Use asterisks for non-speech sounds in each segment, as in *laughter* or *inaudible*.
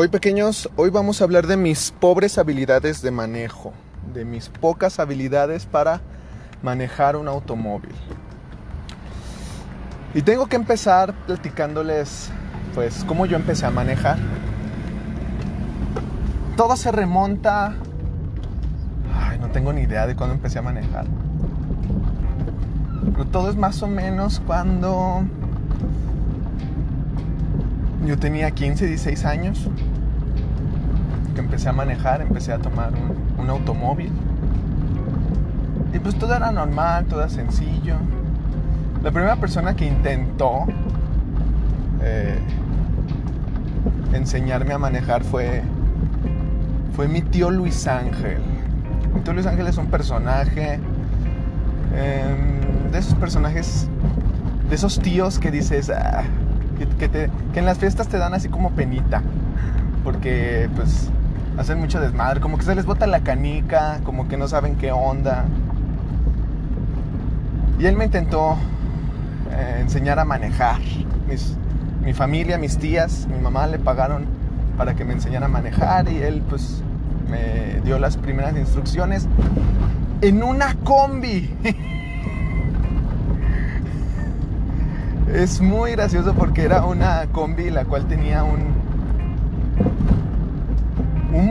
Hoy pequeños, hoy vamos a hablar de mis pobres habilidades de manejo, de mis pocas habilidades para manejar un automóvil. Y tengo que empezar platicándoles pues cómo yo empecé a manejar. Todo se remonta... Ay, no tengo ni idea de cuándo empecé a manejar. Pero todo es más o menos cuando yo tenía 15, 16 años empecé a manejar, empecé a tomar un, automóvil. Y pues todo era normal, todo era sencillo. La primera persona que intentó eh, enseñarme a manejar fue, fue mi tío Luis Ángel. Mi tío Luis Ángel es un personaje em, de esos personajes, de esos tíos que dices, ah, que, en las fiestas te dan así como penita. Porque pues hacen mucho desmadre, como que se les bota la canica, como que no saben qué onda. Y él me intentó eh, enseñar a manejar. mi familia, mis tías, mi mamá le pagaron para que me enseñara a manejar y él pues me dio las primeras instrucciones en una combi. *laughs* Es muy gracioso porque era una combi la cual tenía un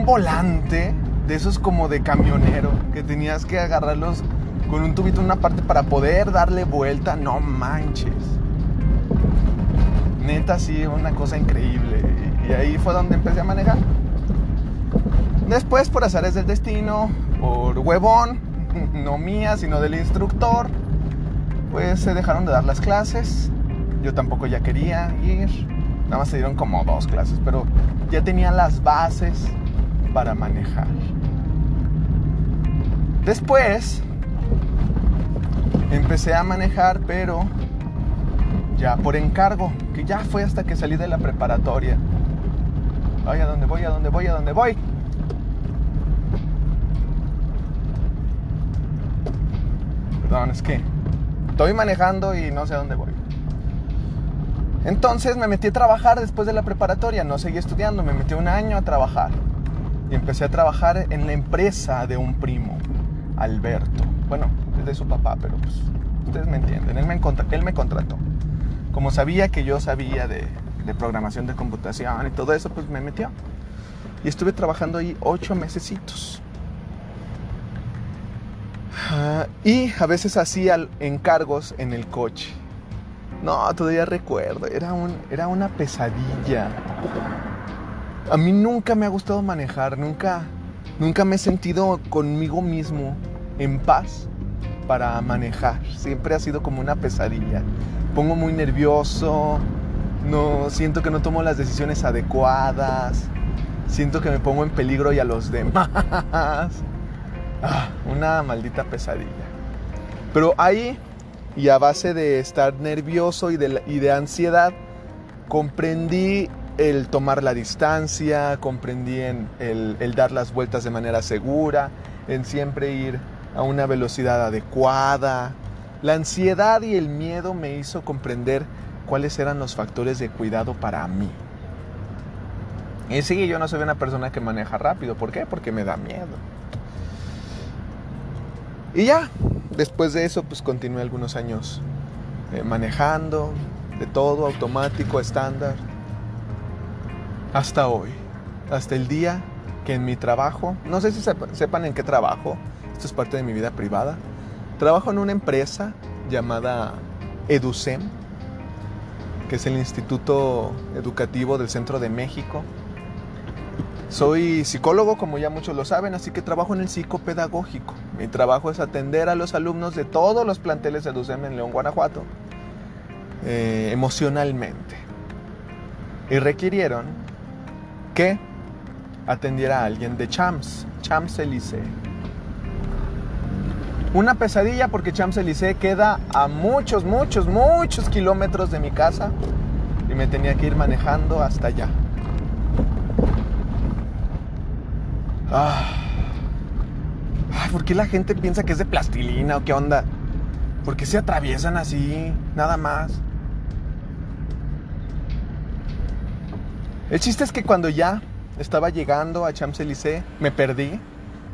volante de esos como de camionero que tenías que agarrarlos con un tubito en una parte para poder darle vuelta. No manches. Neta, sí, una cosa increíble. Y ahí fue donde empecé a manejar. Después, por azares del destino, por huevón, *laughs* no mía, sino del instructor, pues se dejaron de dar las clases yo tampoco ya quería ir. Nada más se dieron como dos clases, pero ya tenía las bases para manejar. Después empecé a manejar, pero ya por encargo, que ya fue hasta que salí de la preparatoria. Ay, ¿a dónde voy? ¿A dónde voy? ¿A dónde voy? Perdón, es que estoy manejando y no sé a dónde voy. Entonces me metí a trabajar después de la preparatoria, no seguí estudiando, me metí un año a trabajar. Y empecé a trabajar en la empresa de un primo, Alberto. Bueno, es de su papá, pero pues ustedes me entienden. Él me, él me contrató. Como sabía que yo sabía de, programación de computación y todo eso, pues me metió. Y estuve trabajando ahí ocho mesecitos. Ah, y a veces hacía encargos en el coche. No, todavía recuerdo, era, un, era una pesadilla. A mí nunca me ha gustado manejar, nunca, nunca me he sentido conmigo mismo en paz para manejar. Siempre ha sido como una pesadilla. Pongo muy nervioso, no siento que no tomo las decisiones adecuadas, siento que me pongo en peligro y a los demás. *laughs* Ah, una maldita pesadilla. Pero ahí y a base de estar nervioso y de, ansiedad, comprendí el tomar la distancia, comprendí el, el dar las vueltas de manera segura, en siempre ir a una velocidad adecuada. La ansiedad y el miedo me hizo comprender cuáles eran los factores de cuidado para mí. Y sí, yo no soy una persona que maneja rápido. ¿Por qué? Porque me da miedo. Y ya, después de eso, pues continué algunos años eh, manejando, de todo, automático, estándar, hasta hoy, hasta el día que en mi trabajo, no sé si sepan en qué trabajo, esto es parte de mi vida privada, trabajo en una empresa llamada EduSem, que es el Instituto Educativo del Centro de México, soy psicólogo, como ya muchos lo saben, así que trabajo en el psicopedagógico. Mi trabajo es atender a los alumnos de todos los planteles de DUCEM en León, Guanajuato, eh, emocionalmente. Y requirieron que atendiera a alguien de Champs, Champs Élysées. Una pesadilla porque Champs Élysées queda a muchos, muchos, muchos kilómetros de mi casa y me tenía que ir manejando hasta allá. Ah. ¿Por qué la gente piensa que es de plastilina o qué onda? ¿Por qué se atraviesan así? Nada más. El chiste es que cuando ya estaba llegando a Champs-Élysées, me perdí,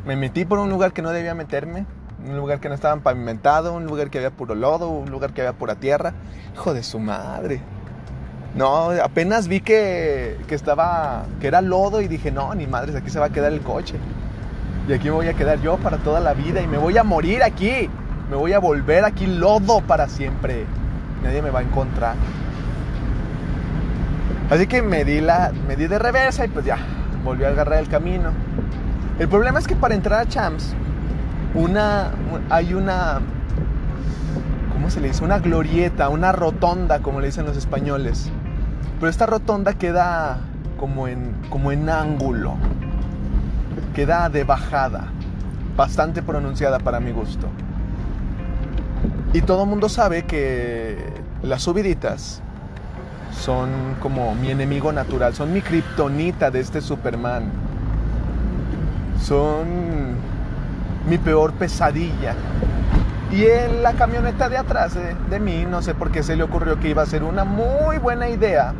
me metí por un lugar que no debía meterme, un lugar que no estaba pavimentado, un lugar que había puro lodo, un lugar que había pura tierra. Hijo de su madre. No, apenas vi que, que estaba, que era lodo y dije, no, ni madres, aquí se va a quedar el coche. Y aquí me voy a quedar yo para toda la vida y me voy a morir aquí. Me voy a volver aquí lodo para siempre. Nadie me va a encontrar. Así que me di, la, me di de reversa y pues ya, volví a agarrar el camino. El problema es que para entrar a Champs, una, hay una, ¿cómo se le dice? Una glorieta, una rotonda, como le dicen los españoles. Pero esta rotonda queda como en, como en ángulo, queda de bajada, bastante pronunciada para mi gusto. Y todo el mundo sabe que las subiditas son como mi enemigo natural, son mi kriptonita de este Superman. Son mi peor pesadilla. Y en la camioneta de atrás de, de, mí, no sé por qué se le ocurrió que iba a ser una muy buena idea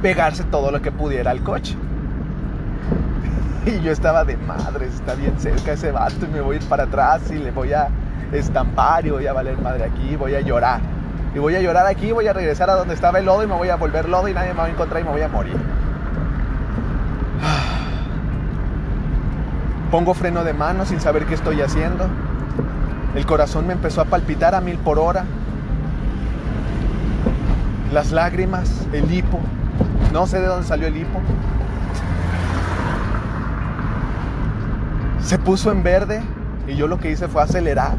pegarse todo lo que pudiera al coche. *laughs* Y yo estaba de madre, está bien cerca ese vato y me voy a ir para atrás y le voy a estampar y voy a valer madre aquí, voy a llorar. Y voy a llorar aquí, voy a regresar a donde estaba el lodo y me voy a volver lodo y nadie me va a encontrar y me voy a morir. *sighs* Pongo freno de mano sin saber qué estoy haciendo. El corazón me empezó a palpitar a mil por hora. Las lágrimas, el hipo. No sé de dónde salió el hipo. Se puso en verde y yo lo que hice fue acelerar.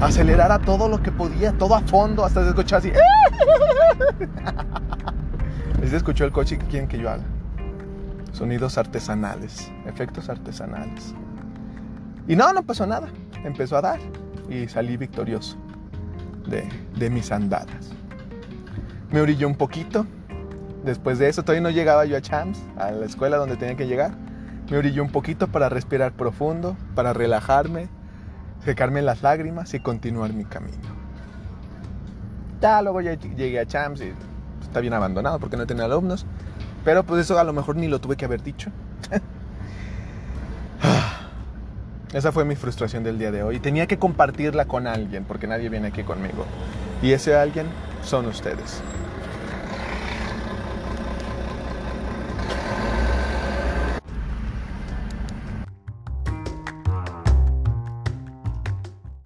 Acelerar a todo lo que podía, todo a fondo, hasta se escuchó así. *laughs* Se escuchó el coche que quieren que yo haga. Sonidos artesanales, efectos artesanales. Y no, no pasó nada. Empezó a dar y salí victorioso de, de mis andadas. Me orilló un poquito. Después de eso, todavía no llegaba yo a Champs, a la escuela donde tenía que llegar. Me orilló un poquito para respirar profundo, para relajarme, secarme las lágrimas y continuar mi camino. Ya luego ya llegué a Champs y está bien abandonado porque no tenía alumnos. Pero pues eso a lo mejor ni lo tuve que haber dicho. *laughs* Esa fue mi frustración del día de hoy. Tenía que compartirla con alguien porque nadie viene aquí conmigo. Y ese alguien son ustedes.